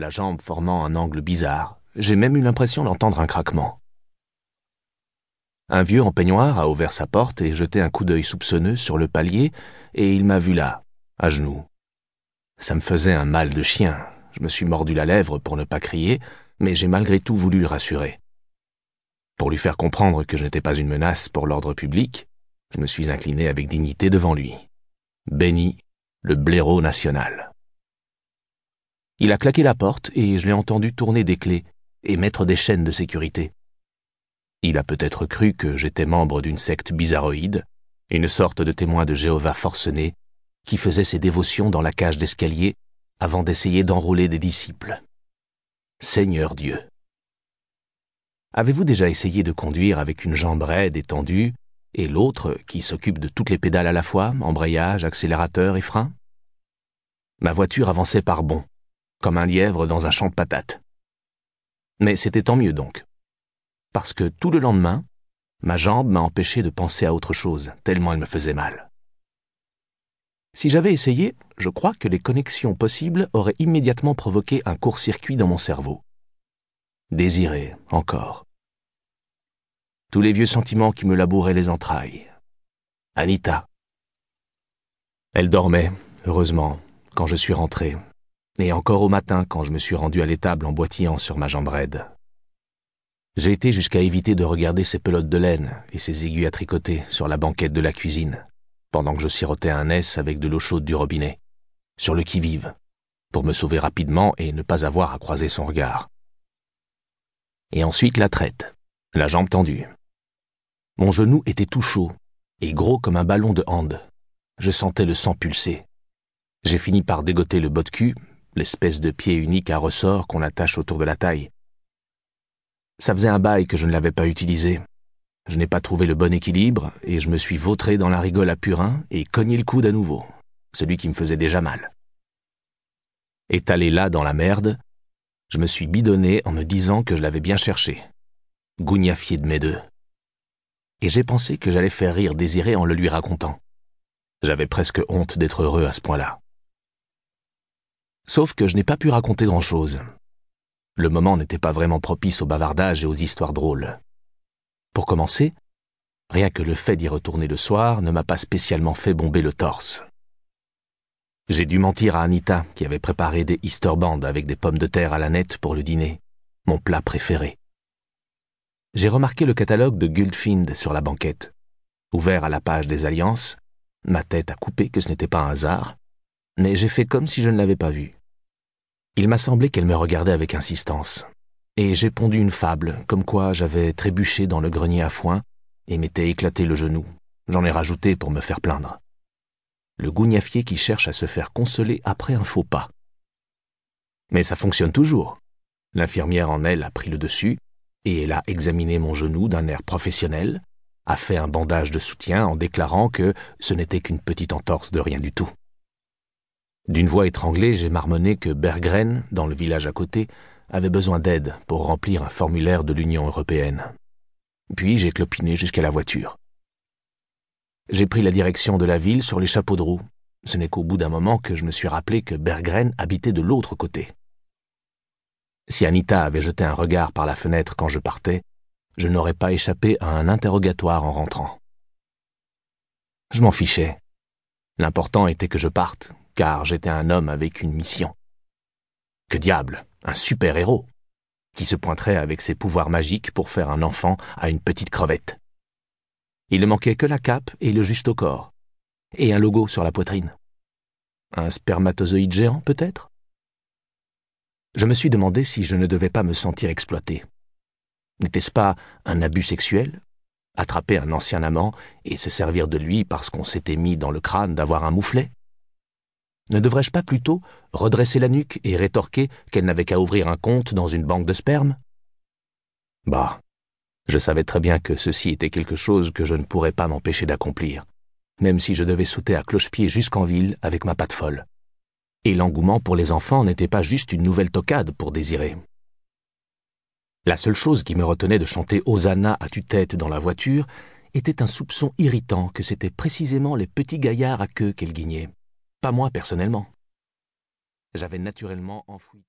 la jambe formant un angle bizarre. J'ai même eu l'impression d'entendre un craquement. Un vieux en peignoir a ouvert sa porte et jeté un coup d'œil soupçonneux sur le palier, et il m'a vu là, à genoux. Ça me faisait un mal de chien. Je me suis mordu la lèvre pour ne pas crier, mais j'ai malgré tout voulu le rassurer. Pour lui faire comprendre que je n'étais pas une menace pour l'ordre public, je me suis incliné avec dignité devant lui. Béni, le blaireau national. Il a claqué la porte et je l'ai entendu tourner des clés et mettre des chaînes de sécurité. Il a peut-être cru que j'étais membre d'une secte bizarroïde, une sorte de témoin de Jéhovah forcené qui faisait ses dévotions dans la cage d'escalier avant d'essayer d'enrôler des disciples. Seigneur Dieu. Avez-vous déjà essayé de conduire avec une jambe raide et tendue, et l'autre qui s'occupe de toutes les pédales à la fois, embrayage, accélérateur et frein? Ma voiture avançait par bonds, comme un lièvre dans un champ de patates. Mais c'était tant mieux donc. Parce que tout le lendemain, ma jambe m'a empêché de penser à autre chose, tellement elle me faisait mal. Si j'avais essayé, je crois que les connexions possibles auraient immédiatement provoqué un court-circuit dans mon cerveau. Désiré, encore. Tous les vieux sentiments qui me labouraient les entrailles. Anita. Elle dormait, heureusement, quand je suis rentré, et encore au matin quand je me suis rendu à l'étable en boitillant sur ma jambe raide. J'ai été jusqu'à éviter de regarder ses pelotes de laine et ses aiguilles à tricoter sur la banquette de la cuisine, pendant que je sirotais un S avec de l'eau chaude du robinet, sur le qui-vive, pour me sauver rapidement et ne pas avoir à croiser son regard. Et ensuite la traite, la jambe tendue. Mon genou était tout chaud et gros comme un ballon de hand. Je sentais le sang pulser. J'ai fini par dégoter le bot de cul, l'espèce de pied unique à ressort qu'on attache autour de la taille. Ça faisait un bail que je ne l'avais pas utilisé, je n'ai pas trouvé le bon équilibre et je me suis vautré dans la rigole à purin et cogné le coude à nouveau, celui qui me faisait déjà mal. Étalé là dans la merde, je me suis bidonné en me disant que je l'avais bien cherché. Gougnafié de mes deux. Et j'ai pensé que j'allais faire rire Désiré en le lui racontant. J'avais presque honte d'être heureux à ce point-là. Sauf que je n'ai pas pu raconter grand-chose. Le moment n'était pas vraiment propice au bavardage et aux histoires drôles. Pour commencer, rien que le fait d'y retourner le soir ne m'a pas spécialement fait bomber le torse. J'ai dû mentir à Anita, qui avait préparé des Easter bands avec des pommes de terre à la nette pour le dîner, mon plat préféré. J'ai remarqué le catalogue de Guldfind sur la banquette. Ouvert à la page des alliances, ma tête a coupé que ce n'était pas un hasard, mais j'ai fait comme si je ne l'avais pas vu. Il m'a semblé qu'elle me regardait avec insistance et j'ai pondu une fable, comme quoi j'avais trébuché dans le grenier à foin et m'étais éclaté le genou. J'en ai rajouté pour me faire plaindre. Le gougnafier qui cherche à se faire consoler après un faux pas. Mais ça fonctionne toujours. L'infirmière en elle a pris le dessus, et elle a examiné mon genou d'un air professionnel, a fait un bandage de soutien en déclarant que ce n'était qu'une petite entorse de rien du tout. D'une voix étranglée, j'ai marmonné que Bergren, dans le village à côté, avait besoin d'aide pour remplir un formulaire de l'Union européenne. Puis j'ai clopiné jusqu'à la voiture. J'ai pris la direction de la ville sur les chapeaux de roue. Ce n'est qu'au bout d'un moment que je me suis rappelé que Bergren habitait de l'autre côté. Si Anita avait jeté un regard par la fenêtre quand je partais, je n'aurais pas échappé à un interrogatoire en rentrant. Je m'en fichais. L'important était que je parte, car j'étais un homme avec une mission. Que diable un super-héros, qui se pointerait avec ses pouvoirs magiques pour faire un enfant à une petite crevette. Il ne manquait que la cape et le juste au corps, et un logo sur la poitrine. Un spermatozoïde géant, peut-être? Je me suis demandé si je ne devais pas me sentir exploité. N'était-ce pas un abus sexuel? Attraper un ancien amant et se servir de lui parce qu'on s'était mis dans le crâne d'avoir un mouflet? Ne devrais-je pas plutôt redresser la nuque et rétorquer qu'elle n'avait qu'à ouvrir un compte dans une banque de sperme? Bah, je savais très bien que ceci était quelque chose que je ne pourrais pas m'empêcher d'accomplir, même si je devais sauter à cloche-pied jusqu'en ville avec ma patte folle. Et l'engouement pour les enfants n'était pas juste une nouvelle tocade pour désirer. La seule chose qui me retenait de chanter Hosanna à tue-tête dans la voiture était un soupçon irritant que c'étaient précisément les petits gaillards à queue qu'elle guignait. Pas moi personnellement. J'avais naturellement enfoui.